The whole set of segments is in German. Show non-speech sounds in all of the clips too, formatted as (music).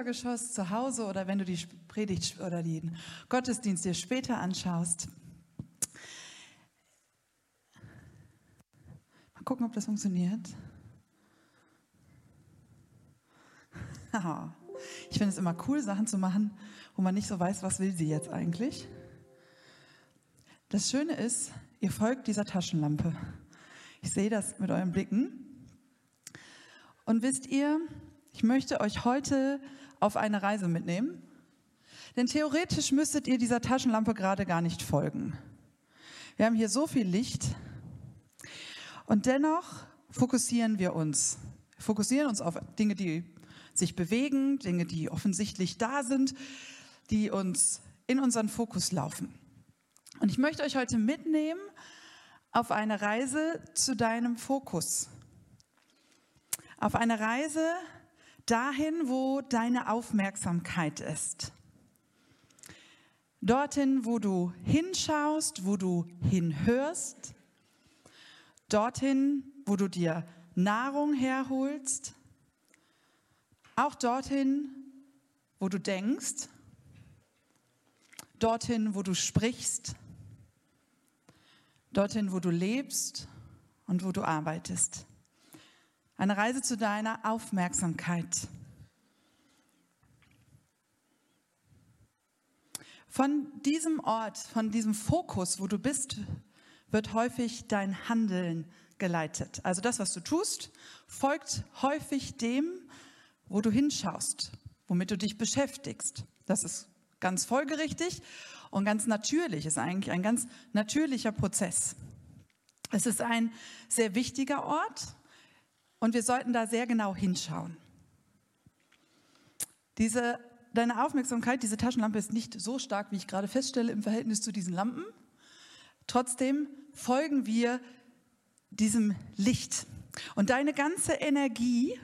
Untergeschoss zu Hause oder wenn du die Predigt oder den Gottesdienst dir später anschaust. Mal gucken, ob das funktioniert. (laughs) Ich finde es immer cool, Sachen zu machen, wo man nicht so weiß, was will sie jetzt eigentlich. Das Schöne ist, ihr folgt dieser Taschenlampe. Ich sehe das mit euren Blicken. Und wisst ihr, ich möchte euch heute auf eine Reise mitnehmen. Denn theoretisch müsstet ihr dieser Taschenlampe gerade gar nicht folgen. Wir haben hier so viel Licht. Und dennoch fokussieren wir uns. Wir fokussieren uns auf Dinge, die sich bewegen, Dinge, die offensichtlich da sind, die uns in unseren Fokus laufen. Und ich möchte euch heute mitnehmen auf eine Reise zu deinem Fokus. Auf eine Reise dahin, wo deine Aufmerksamkeit ist. Dorthin, wo du hinschaust, wo du hinhörst. Dorthin, wo du dir Nahrung herholst. Auch dorthin, wo du denkst. Dorthin, wo du sprichst. Dorthin, wo du lebst und wo du arbeitest. Eine Reise zu deiner Aufmerksamkeit. Von diesem Ort, von diesem Fokus, wo du bist, wird häufig dein Handeln geleitet. Also das, was du tust, folgt häufig dem, wo du hinschaust, womit du dich beschäftigst. Das ist ganz folgerichtig und ganz natürlich, ist eigentlich ein ganz natürlicher Prozess. Es ist ein sehr wichtiger Ort, und wir sollten da sehr genau hinschauen. Diese, deine Aufmerksamkeit, diese Taschenlampe ist nicht so stark, wie ich gerade feststelle, im Verhältnis zu diesen Lampen. Trotzdem folgen wir diesem Licht. Und deine ganze Energie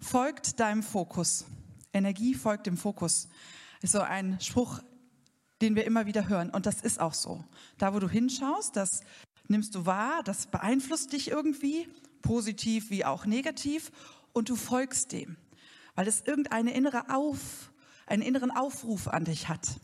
folgt deinem Fokus. Energie folgt dem Fokus. Ist so ein Spruch, den wir immer wieder hören. Und das ist auch so. Da, wo du hinschaust, das nimmst du wahr, das beeinflusst dich irgendwie positiv wie auch negativ, und du folgst dem, weil es irgendeine innere Auf, einen inneren Aufruf an dich hat.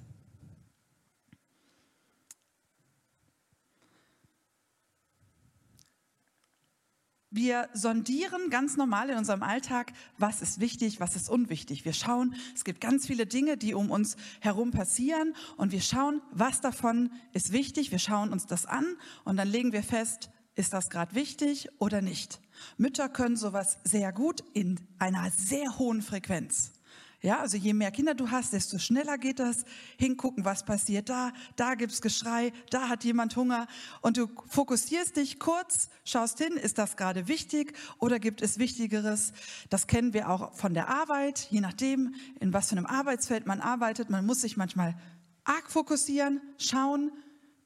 Wir sondieren ganz normal in unserem Alltag, was ist wichtig, was ist unwichtig. Wir schauen, es gibt ganz viele Dinge, die um uns herum passieren und wir schauen, was davon ist wichtig. Wir schauen uns das an und dann legen wir fest, ist das gerade wichtig oder nicht? Mütter können sowas sehr gut in einer sehr hohen Frequenz. Ja, also je mehr Kinder du hast, desto schneller geht das. Hingucken, was passiert da, da gibt's Geschrei, da hat jemand Hunger und du fokussierst dich kurz, schaust hin, ist das gerade wichtig oder gibt es Wichtigeres? Das kennen wir auch von der Arbeit, je nachdem, in was für einem Arbeitsfeld man arbeitet. Man muss sich manchmal arg fokussieren, schauen,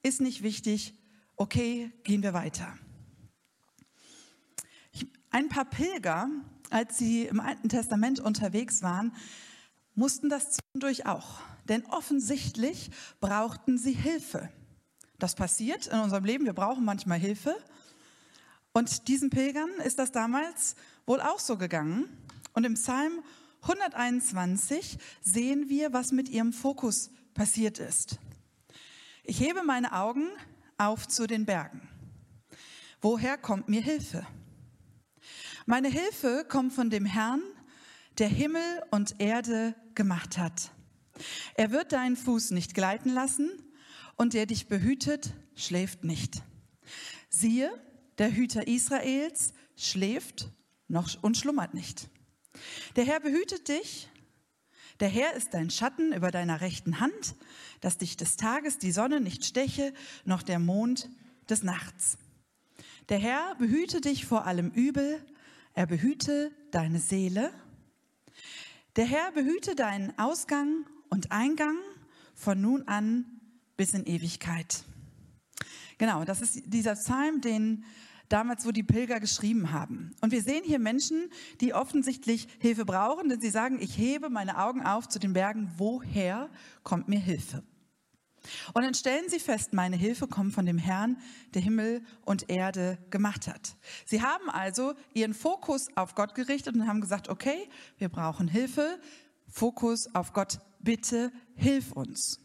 ist nicht wichtig, okay, gehen wir weiter. Ein paar Pilger, als sie im Alten Testament unterwegs waren, mussten das zwischendurch auch. Denn offensichtlich brauchten sie Hilfe. Das passiert in unserem Leben, wir brauchen manchmal Hilfe. Und diesen Pilgern ist das damals wohl auch so gegangen. Und im Psalm 121 sehen wir, was mit ihrem Fokus passiert ist. Ich hebe meine Augen auf zu den Bergen. Woher kommt mir Hilfe? Meine Hilfe kommt von dem Herrn, der Himmel und Erde gemacht hat. Er wird deinen Fuß nicht gleiten lassen und der dich behütet, schläft nicht. Siehe, der Hüter Israels schläft noch und schlummert nicht. Der Herr behütet dich. Der Herr ist dein Schatten über deiner rechten Hand, dass dich des Tages die Sonne nicht steche, noch der Mond des Nachts. Der Herr behüte dich vor allem Übel, er behüte deine Seele. Der Herr behüte deinen Ausgang und Eingang von nun an bis in Ewigkeit. Genau, das ist dieser Psalm, den damals, wo die Pilger geschrieben haben. Und wir sehen hier Menschen, die offensichtlich Hilfe brauchen, denn sie sagen, ich hebe meine Augen auf zu den Bergen, woher kommt mir Hilfe? Und dann stellen sie fest, meine Hilfe kommt von dem Herrn, der Himmel und Erde gemacht hat. Sie haben also ihren Fokus auf Gott gerichtet und haben gesagt, okay, wir brauchen Hilfe, Fokus auf Gott, bitte hilf uns.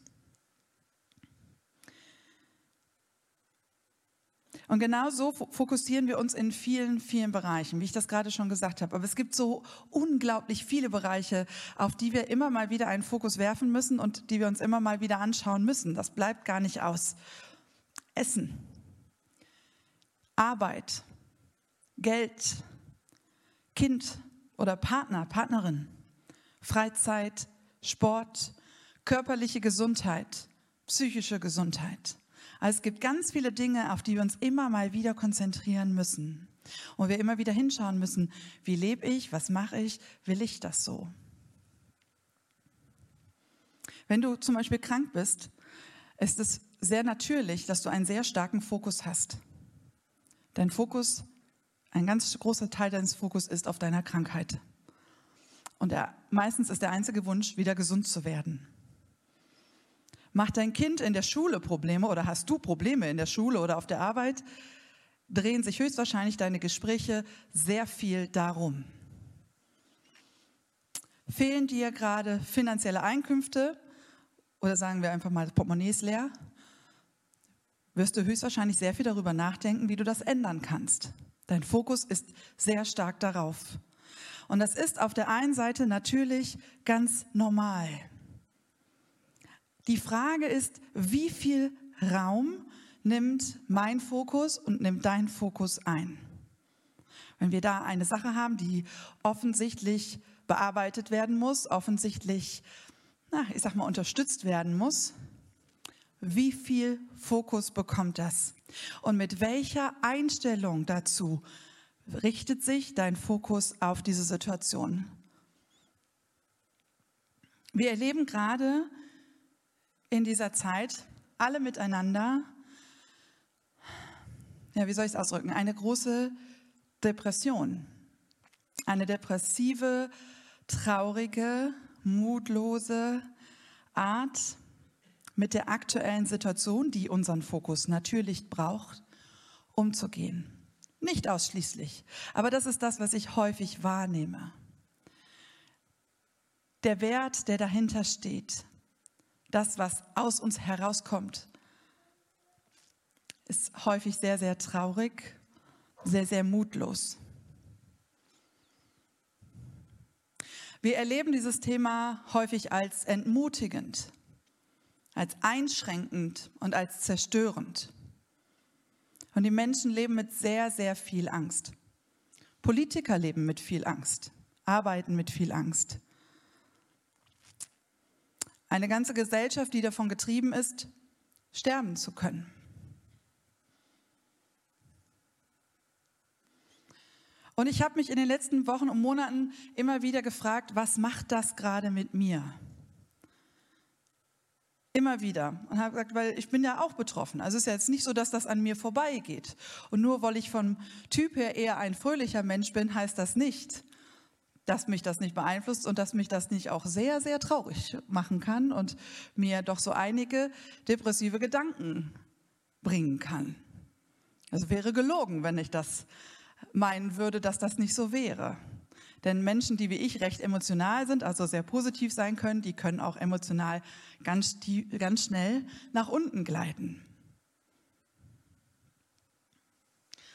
Und genau so fokussieren wir uns in vielen, vielen Bereichen, wie ich das gerade schon gesagt habe. Aber es gibt so unglaublich viele Bereiche, auf die wir immer mal wieder einen Fokus werfen müssen und die wir uns immer mal wieder anschauen müssen. Das bleibt gar nicht aus. Essen, Arbeit, Geld, Kind oder Partner, Partnerin, Freizeit, Sport, körperliche Gesundheit, psychische Gesundheit. Also es gibt ganz viele Dinge, auf die wir uns immer mal wieder konzentrieren müssen. Und wir immer wieder hinschauen müssen, wie lebe ich, was mache ich, will ich das so? Wenn du zum Beispiel krank bist, ist es sehr natürlich, dass du einen sehr starken Fokus hast. Dein Fokus, ein ganz großer Teil deines Fokus ist auf deiner Krankheit. Und er, meistens ist der einzige Wunsch, wieder gesund zu werden. Macht dein Kind in der Schule Probleme oder hast du Probleme in der Schule oder auf der Arbeit, drehen sich höchstwahrscheinlich deine Gespräche sehr viel darum. Fehlen dir gerade finanzielle Einkünfte oder sagen wir einfach mal, das Portemonnaie ist leer, wirst du höchstwahrscheinlich sehr viel darüber nachdenken, wie du das ändern kannst. Dein Fokus ist sehr stark darauf. Und das ist auf der einen Seite natürlich ganz normal. Die Frage ist, wie viel Raum nimmt mein Fokus und nimmt dein Fokus ein? Wenn wir da eine Sache haben, die offensichtlich bearbeitet werden muss, offensichtlich, na, ich sag mal, unterstützt werden muss, wie viel Fokus bekommt das? Und mit welcher Einstellung dazu richtet sich dein Fokus auf diese Situation? Wir erleben gerade in dieser Zeit alle miteinander, ja, wie soll ich es ausdrücken, eine große Depression. Eine depressive, traurige, mutlose Art mit der aktuellen Situation, die unseren Fokus natürlich braucht, umzugehen. Nicht ausschließlich, aber das ist das, was ich häufig wahrnehme. Der Wert, der dahinter steht, das, was aus uns herauskommt, ist häufig sehr, sehr traurig, sehr, sehr mutlos. Wir erleben dieses Thema häufig als entmutigend, als einschränkend und als zerstörend. Und die Menschen leben mit sehr, sehr viel Angst. Politiker leben mit viel Angst, arbeiten mit viel Angst. Eine ganze Gesellschaft, die davon getrieben ist, sterben zu können. Und ich habe mich in den letzten Wochen und Monaten immer wieder gefragt, was macht das gerade mit mir? Immer wieder. Und habe gesagt, weil ich bin ja auch betroffen. Also es ist ja jetzt nicht so, dass das an mir vorbeigeht. Und nur weil ich vom Typ her eher ein fröhlicher Mensch bin, heißt das nicht, dass mich das nicht beeinflusst und dass mich das nicht auch sehr, sehr traurig machen kann und mir doch so einige depressive Gedanken bringen kann. Es wäre gelogen, wenn ich das meinen würde, dass das nicht so wäre. Denn Menschen, die wie ich recht emotional sind, also sehr positiv sein können, die können auch emotional ganz, ganz schnell nach unten gleiten.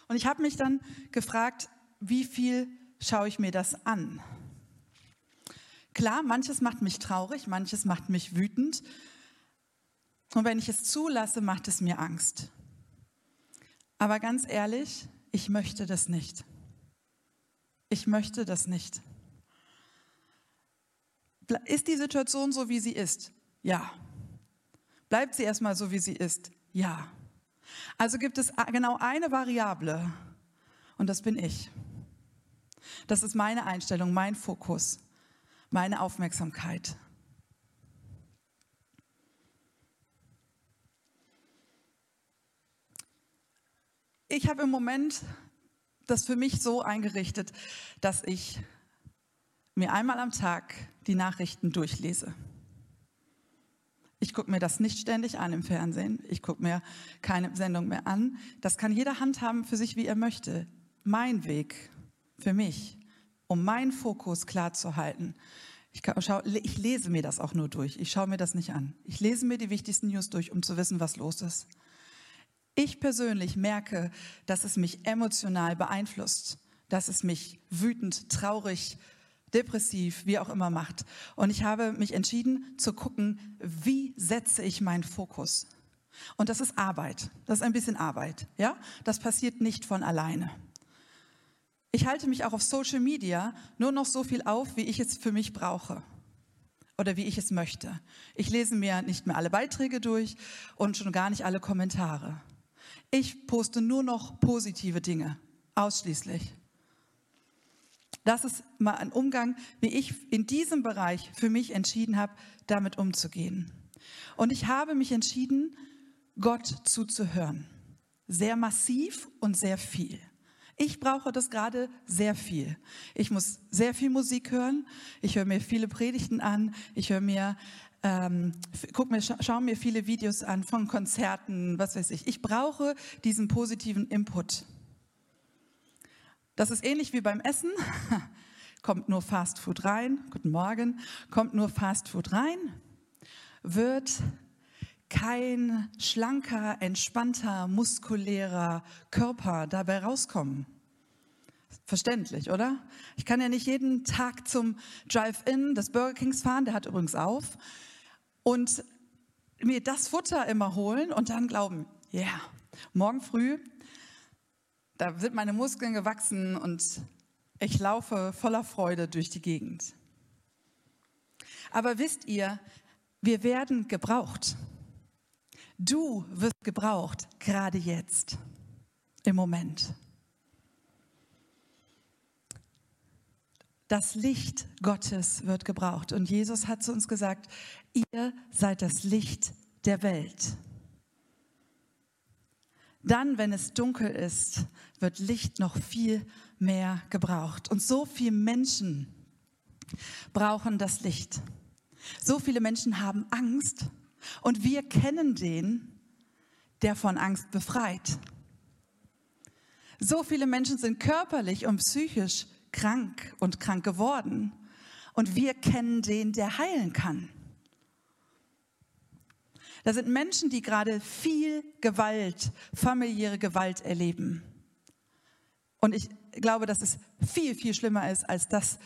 Und ich habe mich dann gefragt, wie viel schaue ich mir das an. Klar, manches macht mich traurig, manches macht mich wütend. Und wenn ich es zulasse, macht es mir Angst. Aber ganz ehrlich, ich möchte das nicht. Ich möchte das nicht. Ist die Situation so, wie sie ist? Ja. Bleibt sie erstmal so, wie sie ist? Ja. Also gibt es genau eine Variable und das bin ich. Das ist meine Einstellung, mein Fokus, meine Aufmerksamkeit. Ich habe im Moment das für mich so eingerichtet, dass ich mir einmal am Tag die Nachrichten durchlese. Ich gucke mir das nicht ständig an im Fernsehen. Ich gucke mir keine Sendung mehr an. Das kann jeder handhaben für sich, wie er möchte. Mein Weg für mich, um meinen Fokus klar zu halten. Ich, kann, schau, ich lese mir das auch nur durch. Ich schaue mir das nicht an. Ich lese mir die wichtigsten News durch, um zu wissen, was los ist. Ich persönlich merke, dass es mich emotional beeinflusst, dass es mich wütend, traurig, depressiv, wie auch immer macht. Und ich habe mich entschieden zu gucken, wie setze ich meinen Fokus. Und das ist Arbeit. Das ist ein bisschen Arbeit. Ja, das passiert nicht von alleine. Ich halte mich auch auf Social Media nur noch so viel auf, wie ich es für mich brauche oder wie ich es möchte. Ich lese mir nicht mehr alle Beiträge durch und schon gar nicht alle Kommentare. Ich poste nur noch positive Dinge, ausschließlich. Das ist mal ein Umgang, wie ich in diesem Bereich für mich entschieden habe, damit umzugehen. Und ich habe mich entschieden, Gott zuzuhören. Sehr massiv und sehr viel. Ich brauche das gerade sehr viel. Ich muss sehr viel Musik hören. Ich höre mir viele Predigten an. Ich höre mir, ähm, guck mir, scha schaue mir viele Videos an von Konzerten, was weiß ich. Ich brauche diesen positiven Input. Das ist ähnlich wie beim Essen. (laughs) kommt nur Fast Food rein, guten Morgen, kommt nur Fast Food rein, wird kein schlanker, entspannter, muskulärer Körper dabei rauskommen. Verständlich, oder? Ich kann ja nicht jeden Tag zum Drive-In des Burger Kings fahren, der hat übrigens auf, und mir das Futter immer holen und dann glauben, ja, yeah, morgen früh da sind meine Muskeln gewachsen und ich laufe voller Freude durch die Gegend. Aber wisst ihr, wir werden gebraucht. Du wirst gebraucht, gerade jetzt, im Moment. Das Licht Gottes wird gebraucht. Und Jesus hat zu uns gesagt, ihr seid das Licht der Welt. Dann, wenn es dunkel ist, wird Licht noch viel mehr gebraucht. Und so viele Menschen brauchen das Licht. So viele Menschen haben Angst und wir kennen den, der von Angst befreit. So viele Menschen sind körperlich und psychisch krank und krank geworden und wir kennen den, der heilen kann. Da sind Menschen, die gerade viel Gewalt, familiäre Gewalt erleben. Und ich glaube, dass es viel, viel schlimmer ist als das,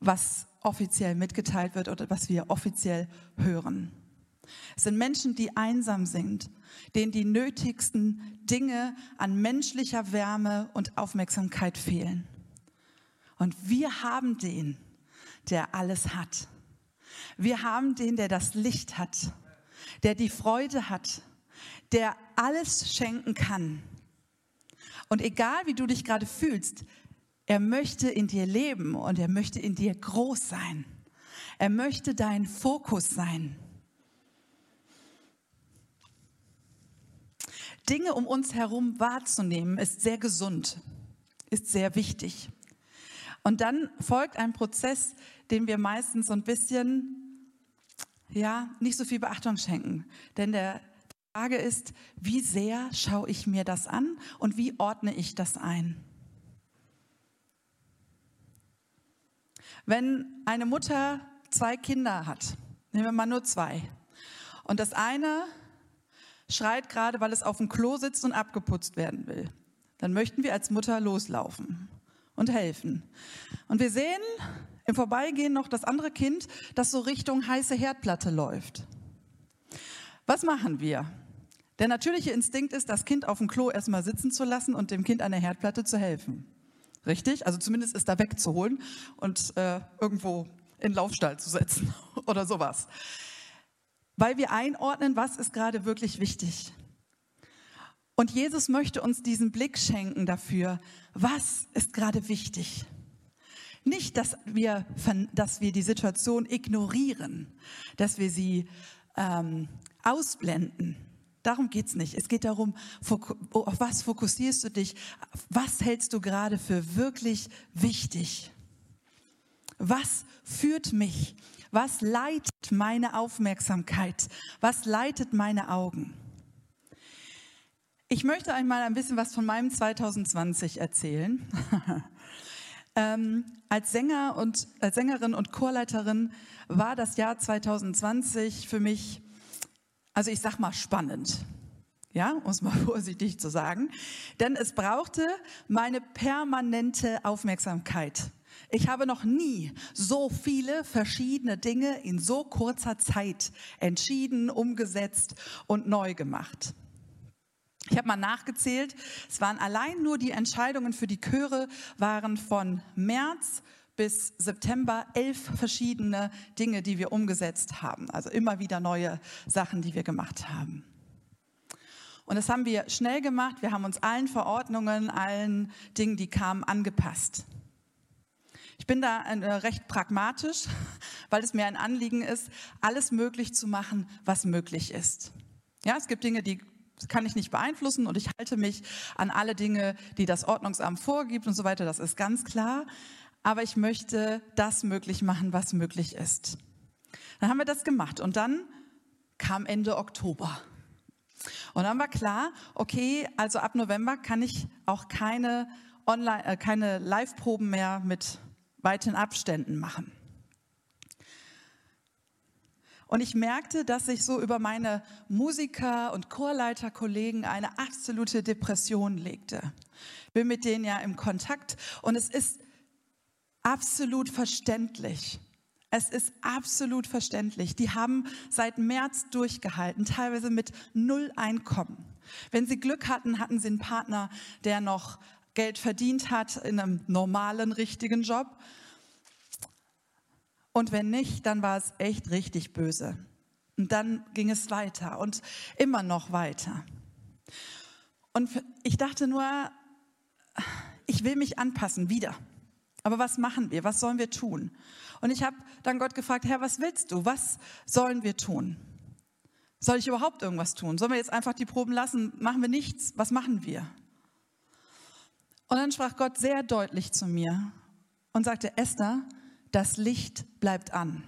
was offiziell mitgeteilt wird oder was wir offiziell hören. Es sind Menschen, die einsam sind, denen die nötigsten Dinge an menschlicher Wärme und Aufmerksamkeit fehlen. Und wir haben den, der alles hat. Wir haben den, der das Licht hat der die Freude hat, der alles schenken kann. Und egal wie du dich gerade fühlst, er möchte in dir leben und er möchte in dir groß sein. Er möchte dein Fokus sein. Dinge um uns herum wahrzunehmen, ist sehr gesund, ist sehr wichtig. Und dann folgt ein Prozess, den wir meistens so ein bisschen ja, nicht so viel Beachtung schenken. Denn der Frage ist, wie sehr schaue ich mir das an und wie ordne ich das ein? Wenn eine Mutter zwei Kinder hat, nehmen wir mal nur zwei, und das eine schreit gerade, weil es auf dem Klo sitzt und abgeputzt werden will, dann möchten wir als Mutter loslaufen und helfen. Und wir sehen, im Vorbeigehen noch das andere Kind, das so Richtung heiße Herdplatte läuft. Was machen wir? Der natürliche Instinkt ist, das Kind auf dem Klo erstmal sitzen zu lassen und dem Kind an der Herdplatte zu helfen. Richtig? Also zumindest ist da wegzuholen und äh, irgendwo in Laufstall zu setzen (laughs) oder sowas. Weil wir einordnen, was ist gerade wirklich wichtig. Und Jesus möchte uns diesen Blick schenken dafür, was ist gerade wichtig. Nicht, dass wir, dass wir die Situation ignorieren, dass wir sie ähm, ausblenden. Darum geht es nicht. Es geht darum, auf was fokussierst du dich? Was hältst du gerade für wirklich wichtig? Was führt mich? Was leitet meine Aufmerksamkeit? Was leitet meine Augen? Ich möchte einmal ein bisschen was von meinem 2020 erzählen. (laughs) ähm, als Sänger und als Sängerin und Chorleiterin war das Jahr 2020 für mich, also ich sag mal spannend. Ja, um es mal (laughs) vorsichtig zu sagen. Denn es brauchte meine permanente Aufmerksamkeit. Ich habe noch nie so viele verschiedene Dinge in so kurzer Zeit entschieden, umgesetzt und neu gemacht. Ich habe mal nachgezählt, es waren allein nur die Entscheidungen für die Chöre waren von März bis September elf verschiedene Dinge, die wir umgesetzt haben. Also immer wieder neue Sachen, die wir gemacht haben. Und das haben wir schnell gemacht. Wir haben uns allen Verordnungen, allen Dingen, die kamen, angepasst. Ich bin da äh, recht pragmatisch, (laughs) weil es mir ein Anliegen ist, alles möglich zu machen, was möglich ist. Ja, es gibt Dinge, die kann ich nicht beeinflussen und ich halte mich an alle Dinge, die das Ordnungsamt vorgibt und so weiter. Das ist ganz klar. Aber ich möchte das möglich machen, was möglich ist. Dann haben wir das gemacht und dann kam Ende Oktober. Und dann war klar, okay, also ab November kann ich auch keine äh, keine Live-Proben mehr mit weiten Abständen machen. Und ich merkte, dass sich so über meine Musiker- und Chorleiterkollegen eine absolute Depression legte. Ich bin mit denen ja im Kontakt und es ist absolut verständlich. Es ist absolut verständlich. Die haben seit März durchgehalten, teilweise mit null Einkommen. Wenn sie Glück hatten, hatten sie einen Partner, der noch Geld verdient hat in einem normalen, richtigen Job. Und wenn nicht, dann war es echt richtig böse. Und dann ging es weiter und immer noch weiter. Und ich dachte nur, ich will mich anpassen, wieder. Aber was machen wir? Was sollen wir tun? Und ich habe dann Gott gefragt, Herr, was willst du? Was sollen wir tun? Soll ich überhaupt irgendwas tun? Sollen wir jetzt einfach die Proben lassen? Machen wir nichts? Was machen wir? Und dann sprach Gott sehr deutlich zu mir und sagte, Esther, das Licht bleibt an.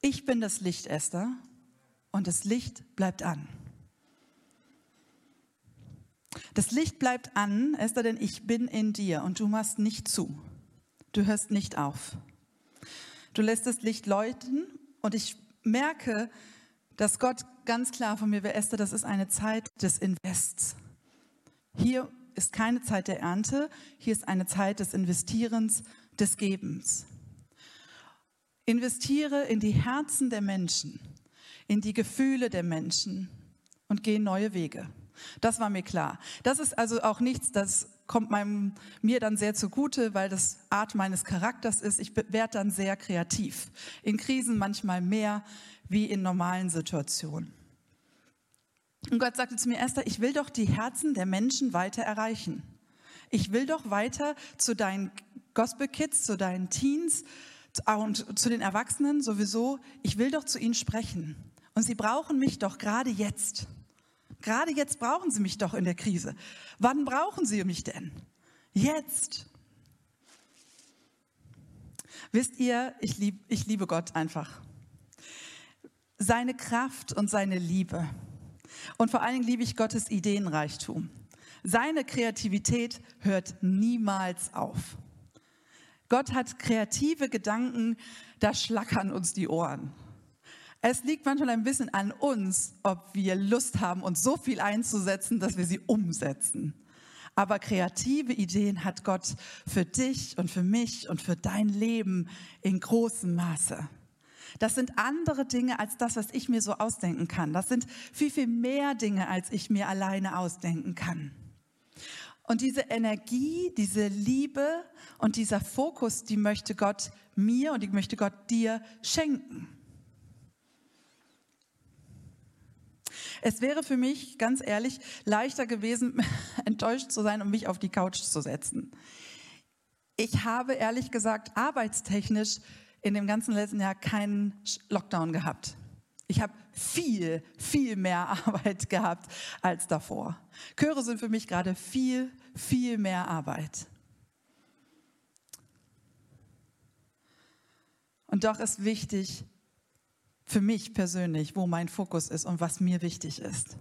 Ich bin das Licht, Esther, und das Licht bleibt an. Das Licht bleibt an, Esther, denn ich bin in dir und du machst nicht zu. Du hörst nicht auf. Du lässt das Licht läuten und ich merke, dass Gott ganz klar von mir will, Esther, das ist eine Zeit des Invests. Hier ist keine Zeit der Ernte, hier ist eine Zeit des Investierens, des Gebens. Investiere in die Herzen der Menschen, in die Gefühle der Menschen und gehe neue Wege. Das war mir klar. Das ist also auch nichts, das kommt meinem, mir dann sehr zugute, weil das Art meines Charakters ist. Ich werde dann sehr kreativ. In Krisen manchmal mehr wie in normalen Situationen. Und Gott sagte zu mir, Esther, ich will doch die Herzen der Menschen weiter erreichen. Ich will doch weiter zu deinen Gospel Kids, zu deinen Teens und zu den Erwachsenen sowieso. Ich will doch zu ihnen sprechen. Und sie brauchen mich doch gerade jetzt. Gerade jetzt brauchen sie mich doch in der Krise. Wann brauchen sie mich denn? Jetzt. Wisst ihr, ich, lieb, ich liebe Gott einfach. Seine Kraft und seine Liebe. Und vor allen Dingen liebe ich Gottes Ideenreichtum. Seine Kreativität hört niemals auf. Gott hat kreative Gedanken, da schlackern uns die Ohren. Es liegt manchmal ein bisschen an uns, ob wir Lust haben, uns so viel einzusetzen, dass wir sie umsetzen. Aber kreative Ideen hat Gott für dich und für mich und für dein Leben in großem Maße. Das sind andere Dinge als das, was ich mir so ausdenken kann. Das sind viel, viel mehr Dinge, als ich mir alleine ausdenken kann. Und diese Energie, diese Liebe und dieser Fokus, die möchte Gott mir und die möchte Gott dir schenken. Es wäre für mich, ganz ehrlich, leichter gewesen, (laughs) enttäuscht zu sein und mich auf die Couch zu setzen. Ich habe ehrlich gesagt arbeitstechnisch in dem ganzen letzten Jahr keinen Lockdown gehabt. Ich habe viel, viel mehr (laughs) Arbeit gehabt als davor. Chöre sind für mich gerade viel, viel mehr Arbeit. Und doch ist wichtig für mich persönlich, wo mein Fokus ist und was mir wichtig ist.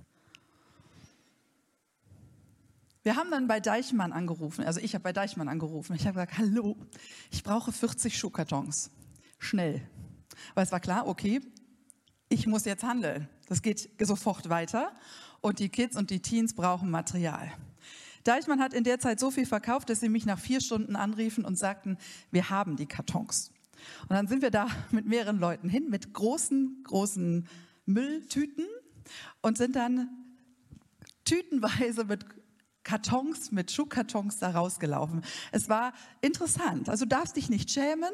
Wir haben dann bei Deichmann angerufen, also ich habe bei Deichmann angerufen. Ich habe gesagt, hallo, ich brauche 40 Schuhkartons. Schnell. Weil es war klar, okay, ich muss jetzt handeln. Das geht sofort weiter. Und die Kids und die Teens brauchen Material. Deichmann hat in der Zeit so viel verkauft, dass sie mich nach vier Stunden anriefen und sagten, wir haben die Kartons. Und dann sind wir da (laughs) mit mehreren Leuten hin, mit großen, großen Mülltüten und sind dann tütenweise mit Kartons, mit Schuhkartons da rausgelaufen. Es war interessant. Also du darfst dich nicht schämen.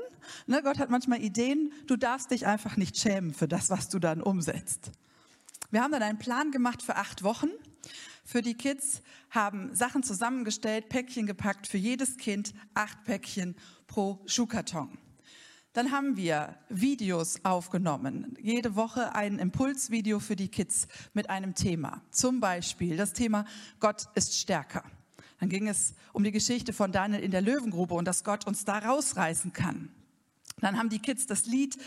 Ne, Gott hat manchmal Ideen. Du darfst dich einfach nicht schämen für das, was du dann umsetzt. Wir haben dann einen Plan gemacht für acht Wochen für die Kids, haben Sachen zusammengestellt, Päckchen gepackt, für jedes Kind acht Päckchen pro Schuhkarton. Dann haben wir Videos aufgenommen, jede Woche ein Impulsvideo für die Kids mit einem Thema. Zum Beispiel das Thema Gott ist stärker. Dann ging es um die Geschichte von Daniel in der Löwengrube und dass Gott uns da rausreißen kann. Dann haben die Kids das Lied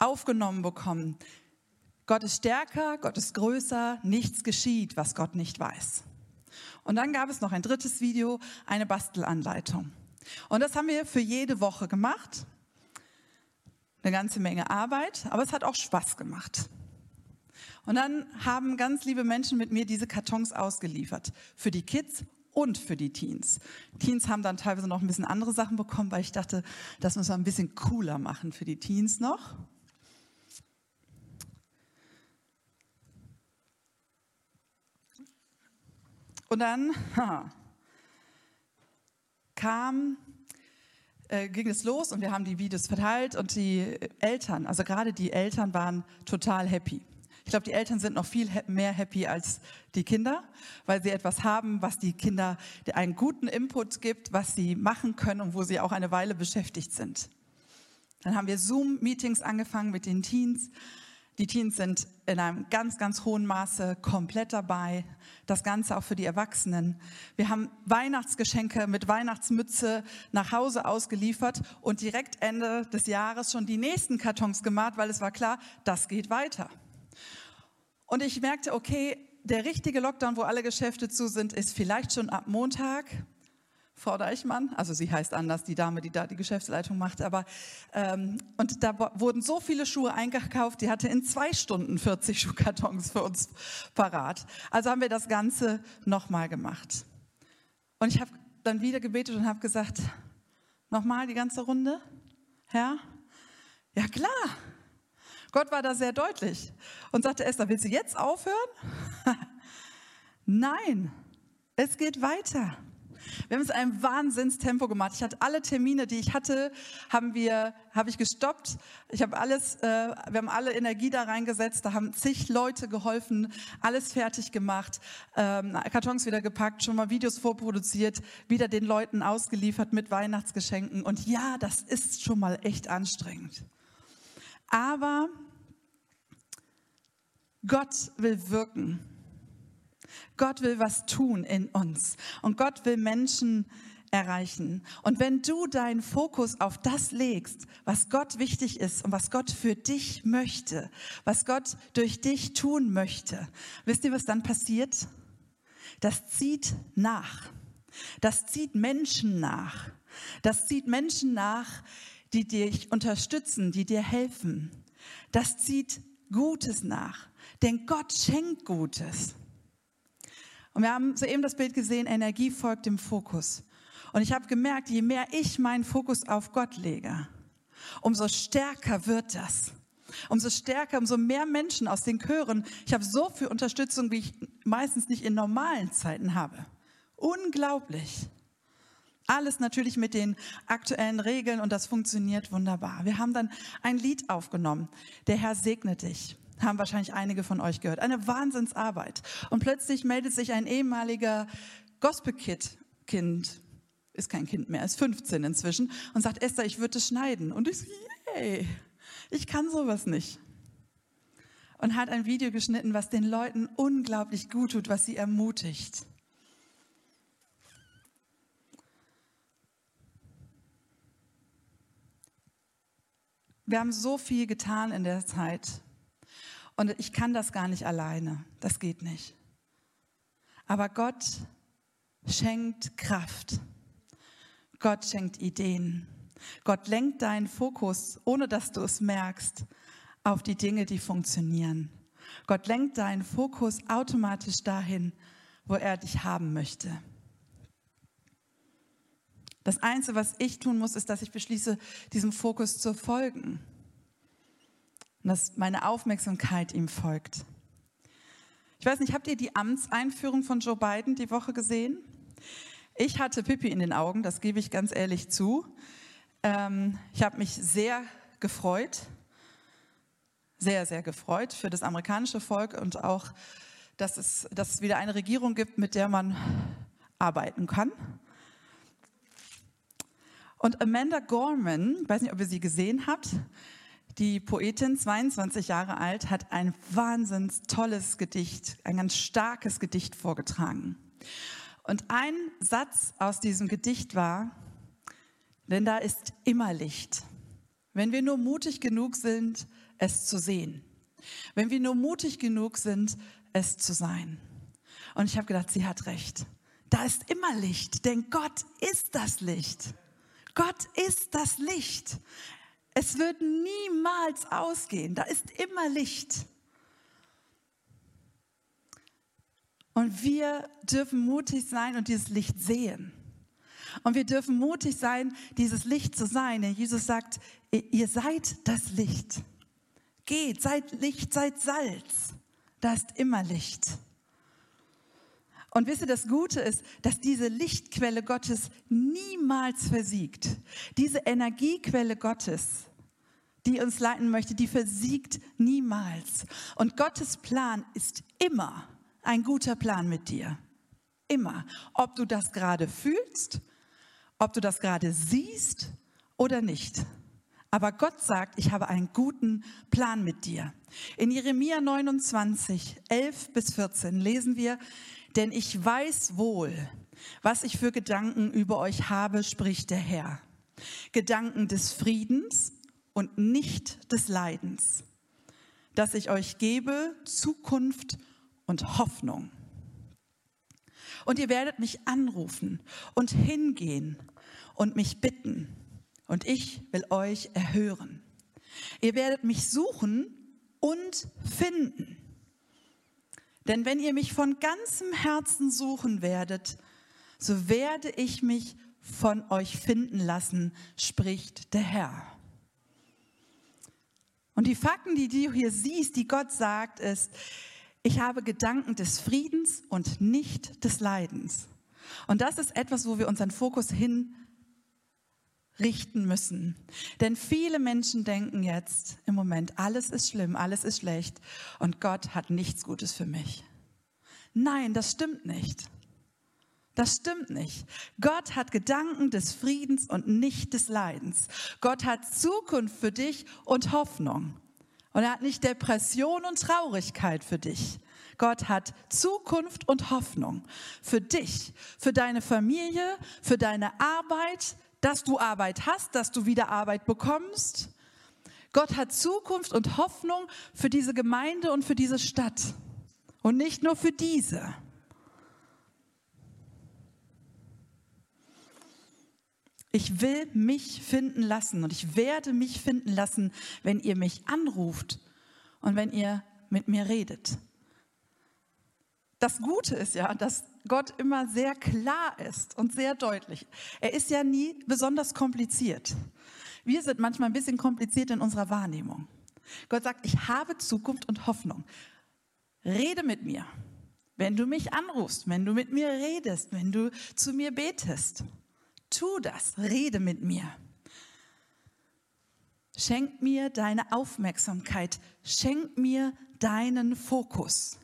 aufgenommen bekommen. Gott ist stärker, Gott ist größer, nichts geschieht, was Gott nicht weiß. Und dann gab es noch ein drittes Video, eine Bastelanleitung. Und das haben wir für jede Woche gemacht eine ganze Menge Arbeit, aber es hat auch Spaß gemacht. Und dann haben ganz liebe Menschen mit mir diese Kartons ausgeliefert. Für die Kids und für die Teens. Teens haben dann teilweise noch ein bisschen andere Sachen bekommen, weil ich dachte, das müssen wir ein bisschen cooler machen für die Teens noch. Und dann (laughs) ha, kam äh, ging es los und wir haben die Videos verteilt und die Eltern, also gerade die Eltern waren total happy. Ich glaube, die Eltern sind noch viel mehr happy als die Kinder, weil sie etwas haben, was die Kinder einen guten Input gibt, was sie machen können und wo sie auch eine Weile beschäftigt sind. Dann haben wir Zoom-Meetings angefangen mit den Teens die Teens sind in einem ganz, ganz hohen Maße komplett dabei. Das Ganze auch für die Erwachsenen. Wir haben Weihnachtsgeschenke mit Weihnachtsmütze nach Hause ausgeliefert und direkt Ende des Jahres schon die nächsten Kartons gemacht, weil es war klar, das geht weiter. Und ich merkte, okay, der richtige Lockdown, wo alle Geschäfte zu sind, ist vielleicht schon ab Montag. Frau Deichmann, also sie heißt anders, die Dame, die da die Geschäftsleitung macht, aber ähm, und da wurden so viele Schuhe eingekauft, die hatte in zwei Stunden 40 Schuhkartons für uns parat. Also haben wir das Ganze nochmal gemacht. Und ich habe dann wieder gebetet und habe gesagt, nochmal die ganze Runde, Herr? Ja klar. Gott war da sehr deutlich und sagte, Esther, willst du jetzt aufhören? (laughs) Nein, es geht weiter. Wir haben es in einem Wahnsinnstempo gemacht. Ich hatte alle Termine, die ich hatte, haben wir, habe ich gestoppt. Ich habe alles, äh, wir haben alle Energie da reingesetzt. Da haben zig Leute geholfen, alles fertig gemacht, ähm, Kartons wieder gepackt, schon mal Videos vorproduziert, wieder den Leuten ausgeliefert mit Weihnachtsgeschenken. Und ja, das ist schon mal echt anstrengend. Aber Gott will wirken. Gott will was tun in uns und Gott will Menschen erreichen. Und wenn du deinen Fokus auf das legst, was Gott wichtig ist und was Gott für dich möchte, was Gott durch dich tun möchte, wisst ihr, was dann passiert? Das zieht nach. Das zieht Menschen nach. Das zieht Menschen nach, die dich unterstützen, die dir helfen. Das zieht Gutes nach. Denn Gott schenkt Gutes. Und wir haben soeben das Bild gesehen, Energie folgt dem Fokus. Und ich habe gemerkt, je mehr ich meinen Fokus auf Gott lege, umso stärker wird das. Umso stärker, umso mehr Menschen aus den Chören. Ich habe so viel Unterstützung, wie ich meistens nicht in normalen Zeiten habe. Unglaublich. Alles natürlich mit den aktuellen Regeln und das funktioniert wunderbar. Wir haben dann ein Lied aufgenommen. Der Herr segne dich haben wahrscheinlich einige von euch gehört. Eine Wahnsinnsarbeit. Und plötzlich meldet sich ein ehemaliger Gospel-Kid-Kind, ist kein Kind mehr, ist 15 inzwischen, und sagt, Esther, ich würde schneiden. Und ich so, yay, ich kann sowas nicht. Und hat ein Video geschnitten, was den Leuten unglaublich gut tut, was sie ermutigt. wir haben so viel getan in der Zeit. Und ich kann das gar nicht alleine. Das geht nicht. Aber Gott schenkt Kraft. Gott schenkt Ideen. Gott lenkt deinen Fokus, ohne dass du es merkst, auf die Dinge, die funktionieren. Gott lenkt deinen Fokus automatisch dahin, wo er dich haben möchte. Das Einzige, was ich tun muss, ist, dass ich beschließe, diesem Fokus zu folgen. Dass meine Aufmerksamkeit ihm folgt. Ich weiß nicht, habt ihr die Amtseinführung von Joe Biden die Woche gesehen? Ich hatte Pippi in den Augen, das gebe ich ganz ehrlich zu. Ähm, ich habe mich sehr gefreut, sehr, sehr gefreut für das amerikanische Volk und auch, dass es, dass es wieder eine Regierung gibt, mit der man arbeiten kann. Und Amanda Gorman, ich weiß nicht, ob ihr sie gesehen habt, die Poetin, 22 Jahre alt, hat ein wahnsinns tolles Gedicht, ein ganz starkes Gedicht vorgetragen. Und ein Satz aus diesem Gedicht war, denn da ist immer Licht. Wenn wir nur mutig genug sind, es zu sehen. Wenn wir nur mutig genug sind, es zu sein. Und ich habe gedacht, sie hat recht. Da ist immer Licht, denn Gott ist das Licht. Gott ist das Licht. Es wird niemals ausgehen. Da ist immer Licht. Und wir dürfen mutig sein und dieses Licht sehen. Und wir dürfen mutig sein, dieses Licht zu sein. Jesus sagt, ihr seid das Licht. Geht, seid Licht, seid Salz. Da ist immer Licht. Und wisst ihr, das Gute ist, dass diese Lichtquelle Gottes niemals versiegt. Diese Energiequelle Gottes, die uns leiten möchte, die versiegt niemals. Und Gottes Plan ist immer ein guter Plan mit dir. Immer. Ob du das gerade fühlst, ob du das gerade siehst oder nicht. Aber Gott sagt, ich habe einen guten Plan mit dir. In Jeremia 29, 11 bis 14 lesen wir, denn ich weiß wohl, was ich für Gedanken über euch habe, spricht der Herr. Gedanken des Friedens und nicht des Leidens, dass ich euch gebe Zukunft und Hoffnung. Und ihr werdet mich anrufen und hingehen und mich bitten und ich will euch erhören. Ihr werdet mich suchen und finden. Denn wenn ihr mich von ganzem Herzen suchen werdet, so werde ich mich von euch finden lassen, spricht der Herr. Und die Fakten, die du hier siehst, die Gott sagt, ist, ich habe Gedanken des Friedens und nicht des Leidens. Und das ist etwas, wo wir unseren Fokus hin richten müssen. Denn viele Menschen denken jetzt im Moment, alles ist schlimm, alles ist schlecht und Gott hat nichts Gutes für mich. Nein, das stimmt nicht. Das stimmt nicht. Gott hat Gedanken des Friedens und nicht des Leidens. Gott hat Zukunft für dich und Hoffnung. Und er hat nicht Depression und Traurigkeit für dich. Gott hat Zukunft und Hoffnung für dich, für deine Familie, für deine Arbeit, dass du Arbeit hast, dass du wieder Arbeit bekommst. Gott hat Zukunft und Hoffnung für diese Gemeinde und für diese Stadt. Und nicht nur für diese. Ich will mich finden lassen und ich werde mich finden lassen, wenn ihr mich anruft und wenn ihr mit mir redet. Das Gute ist ja, dass Gott immer sehr klar ist und sehr deutlich. Er ist ja nie besonders kompliziert. Wir sind manchmal ein bisschen kompliziert in unserer Wahrnehmung. Gott sagt, ich habe Zukunft und Hoffnung. Rede mit mir. Wenn du mich anrufst, wenn du mit mir redest, wenn du zu mir betest, tu das, rede mit mir. Schenk mir deine Aufmerksamkeit, schenk mir deinen Fokus.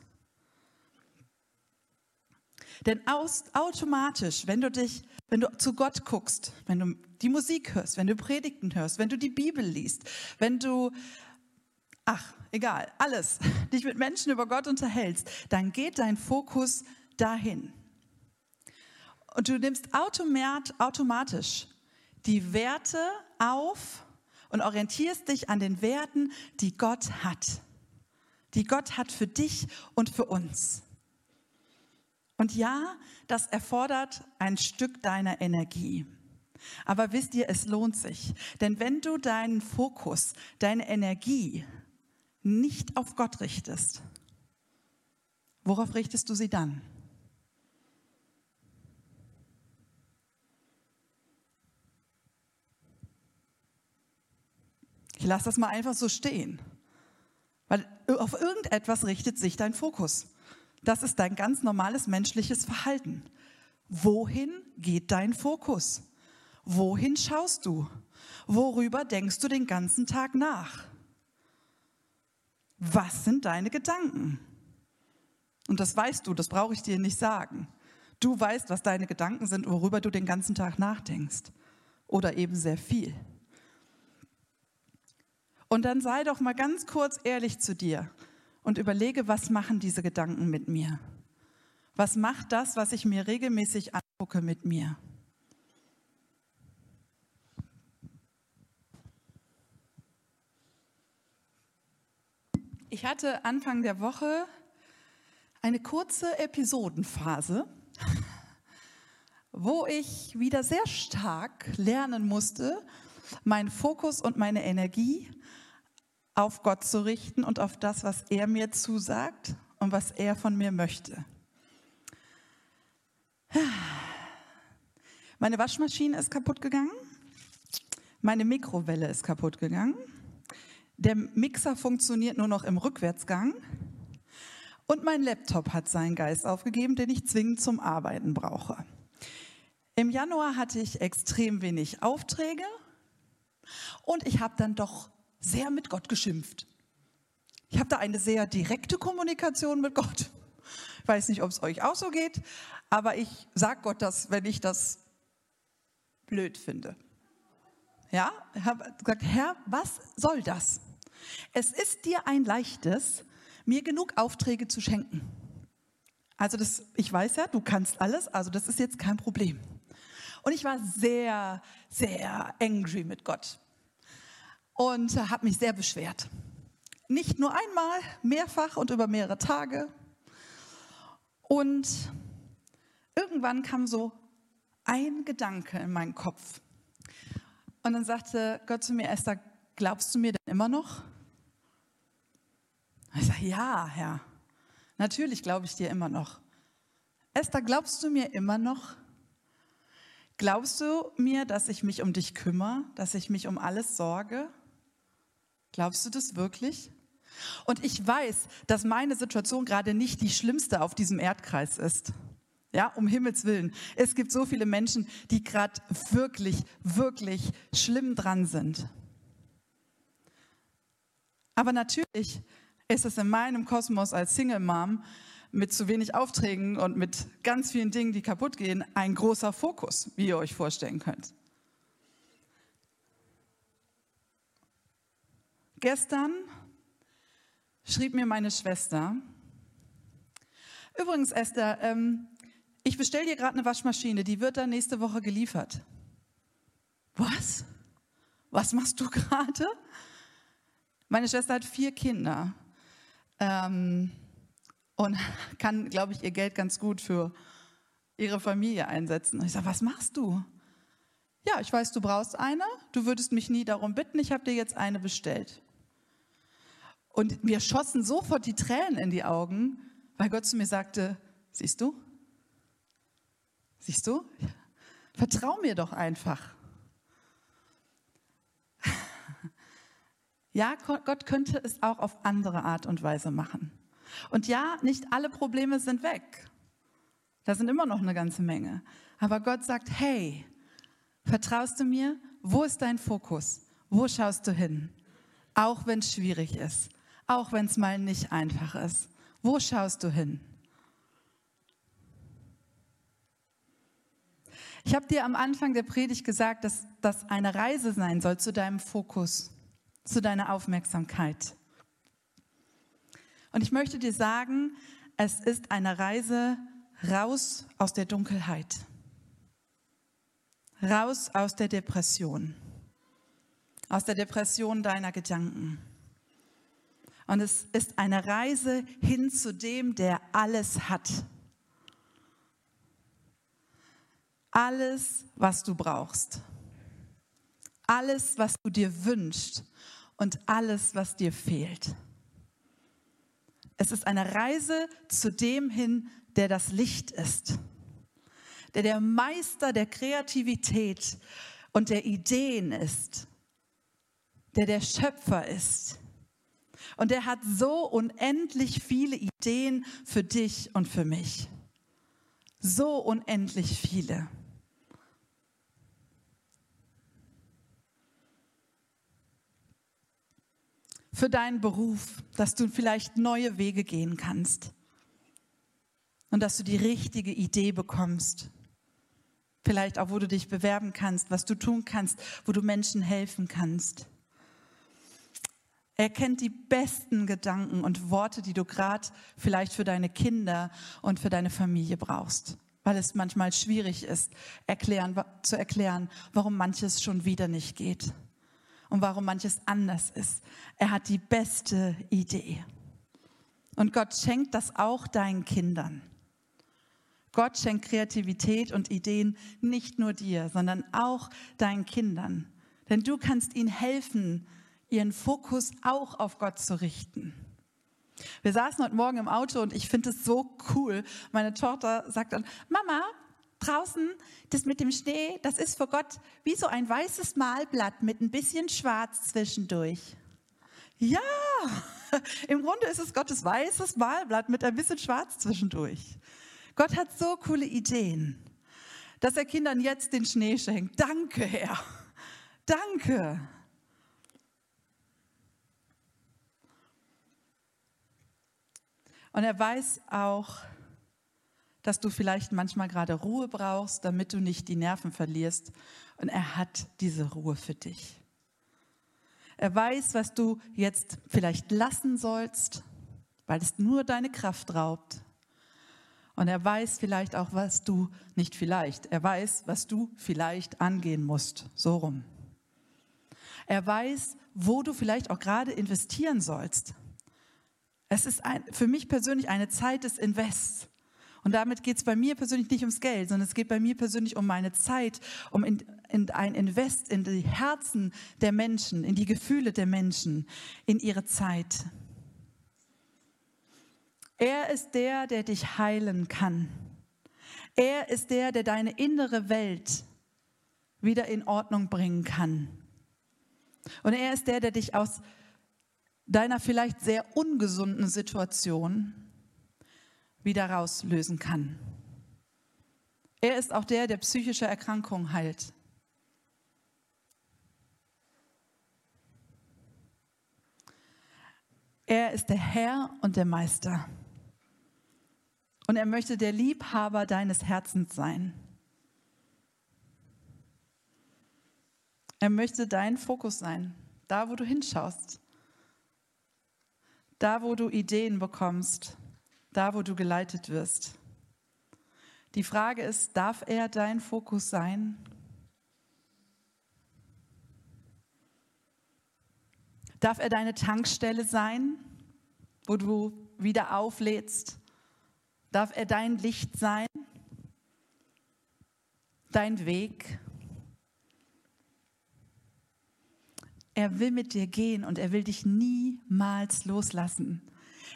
Denn aus, automatisch, wenn du dich, wenn du zu Gott guckst, wenn du die Musik hörst, wenn du Predigten hörst, wenn du die Bibel liest, wenn du, ach, egal, alles, (laughs) dich mit Menschen über Gott unterhältst, dann geht dein Fokus dahin. Und du nimmst automatisch die Werte auf und orientierst dich an den Werten, die Gott hat. Die Gott hat für dich und für uns. Und ja, das erfordert ein Stück deiner Energie. Aber wisst ihr, es lohnt sich. Denn wenn du deinen Fokus, deine Energie nicht auf Gott richtest, worauf richtest du sie dann? Ich lasse das mal einfach so stehen. Weil auf irgendetwas richtet sich dein Fokus. Das ist dein ganz normales menschliches Verhalten. Wohin geht dein Fokus? Wohin schaust du? Worüber denkst du den ganzen Tag nach? Was sind deine Gedanken? Und das weißt du, das brauche ich dir nicht sagen. Du weißt, was deine Gedanken sind, worüber du den ganzen Tag nachdenkst. Oder eben sehr viel. Und dann sei doch mal ganz kurz ehrlich zu dir und überlege, was machen diese Gedanken mit mir? Was macht das, was ich mir regelmäßig angucke mit mir? Ich hatte Anfang der Woche eine kurze Episodenphase, wo ich wieder sehr stark lernen musste, meinen Fokus und meine Energie auf Gott zu richten und auf das, was er mir zusagt und was er von mir möchte. Meine Waschmaschine ist kaputt gegangen, meine Mikrowelle ist kaputt gegangen, der Mixer funktioniert nur noch im Rückwärtsgang und mein Laptop hat seinen Geist aufgegeben, den ich zwingend zum Arbeiten brauche. Im Januar hatte ich extrem wenig Aufträge und ich habe dann doch sehr mit Gott geschimpft. Ich habe da eine sehr direkte Kommunikation mit Gott. Ich weiß nicht, ob es euch auch so geht, aber ich sage Gott das, wenn ich das blöd finde. Ja, ich habe gesagt, Herr, was soll das? Es ist dir ein leichtes, mir genug Aufträge zu schenken. Also das, ich weiß ja, du kannst alles, also das ist jetzt kein Problem. Und ich war sehr, sehr angry mit Gott und habe mich sehr beschwert. Nicht nur einmal, mehrfach und über mehrere Tage. Und irgendwann kam so ein Gedanke in meinen Kopf. Und dann sagte Gott zu mir, Esther, glaubst du mir denn immer noch? Ich sage, ja, Herr, natürlich glaube ich dir immer noch. Esther, glaubst du mir immer noch? Glaubst du mir, dass ich mich um dich kümmere, dass ich mich um alles sorge? Glaubst du das wirklich? Und ich weiß, dass meine Situation gerade nicht die schlimmste auf diesem Erdkreis ist. Ja, um Himmels Willen. Es gibt so viele Menschen, die gerade wirklich, wirklich schlimm dran sind. Aber natürlich ist es in meinem Kosmos als Single Mom mit zu wenig Aufträgen und mit ganz vielen Dingen, die kaputt gehen, ein großer Fokus, wie ihr euch vorstellen könnt. Gestern schrieb mir meine Schwester, übrigens Esther, ähm, ich bestelle dir gerade eine Waschmaschine, die wird dann nächste Woche geliefert. Was? Was machst du (laughs) gerade? Meine Schwester hat vier Kinder ähm, und (laughs) kann, glaube ich, ihr Geld ganz gut für ihre Familie einsetzen. Und ich sage, was machst du? Ja, ich weiß, du brauchst eine. Du würdest mich nie darum bitten. Ich habe dir jetzt eine bestellt. Und mir schossen sofort die Tränen in die Augen, weil Gott zu mir sagte, siehst du? Siehst du? Vertrau mir doch einfach. (laughs) Ja, Gott könnte es auch auf andere Art und Weise machen. Und ja, nicht alle Probleme sind weg. Da sind immer noch eine ganze Menge. Aber Gott sagt, hey, vertraust du mir? Wo ist dein Fokus? Wo schaust du hin? Auch wenn es schwierig ist auch wenn es mal nicht einfach ist. Wo schaust du hin? Ich habe dir am Anfang der Predigt gesagt, dass das eine Reise sein soll zu deinem Fokus, zu deiner Aufmerksamkeit. Und ich möchte dir sagen, es ist eine Reise raus aus der Dunkelheit, raus aus der Depression, aus der Depression deiner Gedanken. Und es ist eine Reise hin zu dem, der alles hat. Alles, was du brauchst. Alles, was du dir wünschst und alles, was dir fehlt. Es ist eine Reise zu dem hin, der das Licht ist, der der Meister der Kreativität und der Ideen ist, der der Schöpfer ist. Und er hat so unendlich viele Ideen für dich und für mich. So unendlich viele. Für deinen Beruf, dass du vielleicht neue Wege gehen kannst. Und dass du die richtige Idee bekommst. Vielleicht auch, wo du dich bewerben kannst, was du tun kannst, wo du Menschen helfen kannst. Er kennt die besten Gedanken und Worte, die du gerade vielleicht für deine Kinder und für deine Familie brauchst, weil es manchmal schwierig ist, erklären, zu erklären, warum manches schon wieder nicht geht und warum manches anders ist. Er hat die beste Idee. Und Gott schenkt das auch deinen Kindern. Gott schenkt Kreativität und Ideen nicht nur dir, sondern auch deinen Kindern. Denn du kannst ihnen helfen, ihren Fokus auch auf Gott zu richten. Wir saßen heute Morgen im Auto und ich finde es so cool. Meine Tochter sagt dann, Mama, draußen, das mit dem Schnee, das ist für Gott wie so ein weißes Malblatt mit ein bisschen Schwarz zwischendurch. Ja, (laughs) im Grunde ist es Gottes weißes Malblatt mit ein bisschen Schwarz zwischendurch. Gott hat so coole Ideen, dass er Kindern jetzt den Schnee schenkt. Danke, Herr. Danke. Und er weiß auch, dass du vielleicht manchmal gerade Ruhe brauchst, damit du nicht die Nerven verlierst. Und er hat diese Ruhe für dich. Er weiß, was du jetzt vielleicht lassen sollst, weil es nur deine Kraft raubt. Und er weiß vielleicht auch, was du, nicht vielleicht, er weiß, was du vielleicht angehen musst. So rum. Er weiß, wo du vielleicht auch gerade investieren sollst. Es ist ein, für mich persönlich eine Zeit des Invests. Und damit geht es bei mir persönlich nicht ums Geld, sondern es geht bei mir persönlich um meine Zeit, um in, in ein Invest in die Herzen der Menschen, in die Gefühle der Menschen, in ihre Zeit. Er ist der, der dich heilen kann. Er ist der, der deine innere Welt wieder in Ordnung bringen kann. Und er ist der, der dich aus deiner vielleicht sehr ungesunden Situation wieder rauslösen kann. Er ist auch der, der psychische Erkrankungen heilt. Er ist der Herr und der Meister. Und er möchte der Liebhaber deines Herzens sein. Er möchte dein Fokus sein, da wo du hinschaust da wo du Ideen bekommst, da wo du geleitet wirst. Die Frage ist, darf er dein Fokus sein? Darf er deine Tankstelle sein, wo du wieder auflädst? Darf er dein Licht sein? Dein Weg? Er will mit dir gehen und er will dich niemals loslassen.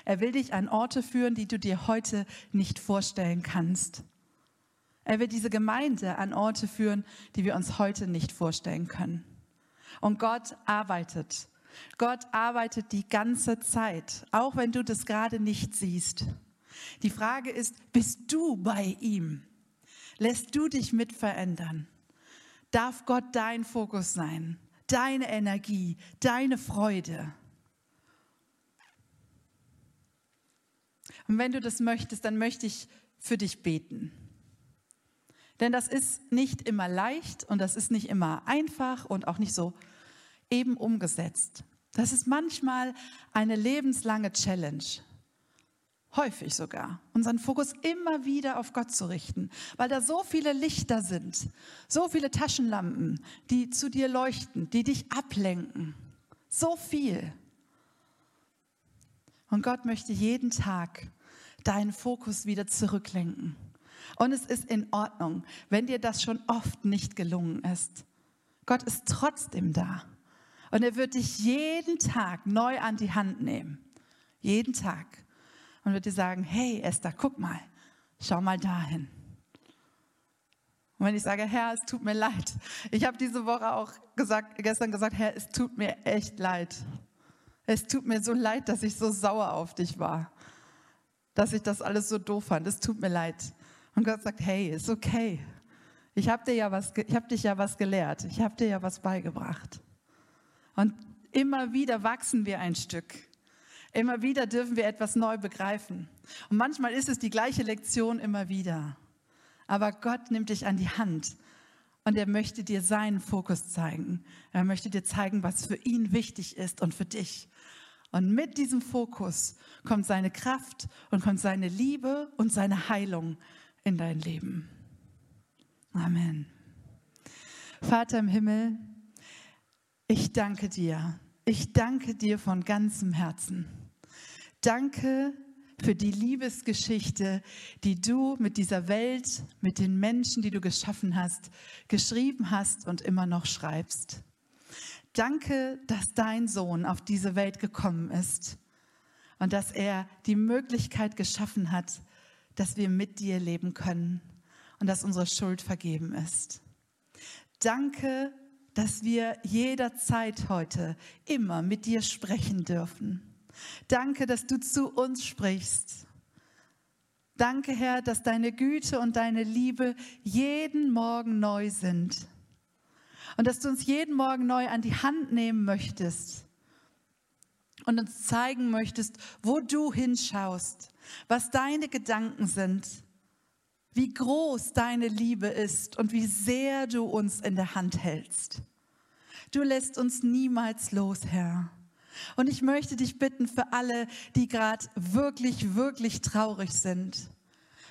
Er will dich an Orte führen, die du dir heute nicht vorstellen kannst. Er will diese Gemeinde an Orte führen, die wir uns heute nicht vorstellen können. Und Gott arbeitet. Gott arbeitet die ganze Zeit, auch wenn du das gerade nicht siehst. Die Frage ist, bist du bei ihm? Lässt du dich mit verändern? Darf Gott dein Fokus sein? Deine Energie, deine Freude. Und wenn du das möchtest, dann möchte ich für dich beten. Denn das ist nicht immer leicht und das ist nicht immer einfach und auch nicht so eben umgesetzt. Das ist manchmal eine lebenslange Challenge. Häufig sogar, unseren Fokus immer wieder auf Gott zu richten, weil da so viele Lichter sind, so viele Taschenlampen, die zu dir leuchten, die dich ablenken. So viel. Und Gott möchte jeden Tag deinen Fokus wieder zurücklenken. Und es ist in Ordnung, wenn dir das schon oft nicht gelungen ist. Gott ist trotzdem da. Und er wird dich jeden Tag neu an die Hand nehmen. Jeden Tag. Und wird dir sagen, hey Esther, guck mal, schau mal dahin. Und wenn ich sage, Herr, es tut mir leid. Ich habe diese Woche auch gesagt, gestern gesagt, Herr, es tut mir echt leid. Es tut mir so leid, dass ich so sauer auf dich war. Dass ich das alles so doof fand. Es tut mir leid. Und Gott sagt, hey, ist okay. Ich habe dir ja was, ich habe dich ja was gelehrt. Ich habe dir ja was beigebracht. Und immer wieder wachsen wir ein Stück. Immer wieder dürfen wir etwas neu begreifen. Und manchmal ist es die gleiche Lektion immer wieder. Aber Gott nimmt dich an die Hand und er möchte dir seinen Fokus zeigen. Er möchte dir zeigen, was für ihn wichtig ist und für dich. Und mit diesem Fokus kommt seine Kraft und kommt seine Liebe und seine Heilung in dein Leben. Amen. Vater im Himmel, ich danke dir. Ich danke dir von ganzem Herzen. Danke für die Liebesgeschichte, die du mit dieser Welt, mit den Menschen, die du geschaffen hast, geschrieben hast und immer noch schreibst. Danke, dass dein Sohn auf diese Welt gekommen ist und dass er die Möglichkeit geschaffen hat, dass wir mit dir leben können und dass unsere Schuld vergeben ist. Danke, dass wir jederzeit heute immer mit dir sprechen dürfen. Danke, dass du zu uns sprichst. Danke, Herr, dass deine Güte und deine Liebe jeden Morgen neu sind. Und dass du uns jeden Morgen neu an die Hand nehmen möchtest und uns zeigen möchtest, wo du hinschaust, was deine Gedanken sind, wie groß deine Liebe ist und wie sehr du uns in der Hand hältst. Du lässt uns niemals los, Herr. Und ich möchte dich bitten für alle, die gerade wirklich, wirklich traurig sind.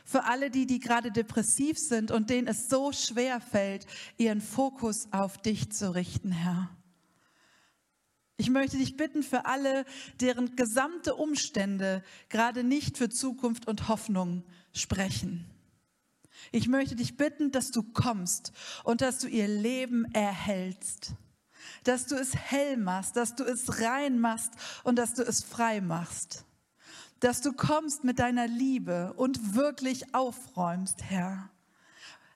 Für alle die, die gerade depressiv sind und denen es so schwer fällt, ihren Fokus auf dich zu richten, Herr. Ich möchte dich bitten für alle, deren gesamte Umstände gerade nicht für Zukunft und Hoffnung sprechen. Ich möchte dich bitten, dass du kommst und dass du ihr Leben erhältst dass du es hell machst, dass du es rein machst und dass du es frei machst. Dass du kommst mit deiner Liebe und wirklich aufräumst, Herr.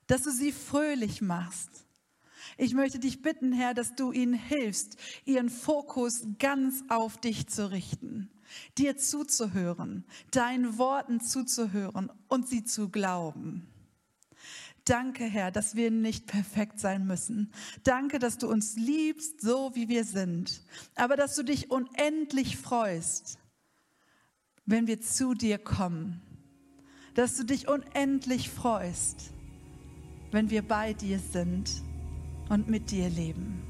Dass du sie fröhlich machst. Ich möchte dich bitten, Herr, dass du ihnen hilfst, ihren Fokus ganz auf dich zu richten, dir zuzuhören, deinen Worten zuzuhören und sie zu glauben. Danke, Herr, dass wir nicht perfekt sein müssen. Danke, dass du uns liebst, so wie wir sind. Aber dass du dich unendlich freust, wenn wir zu dir kommen. Dass du dich unendlich freust, wenn wir bei dir sind und mit dir leben.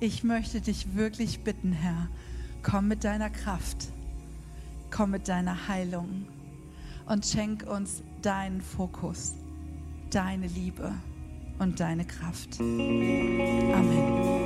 Ich möchte dich wirklich bitten, Herr, komm mit deiner Kraft, komm mit deiner Heilung und schenk uns deinen Fokus deine Liebe und deine Kraft. Amen.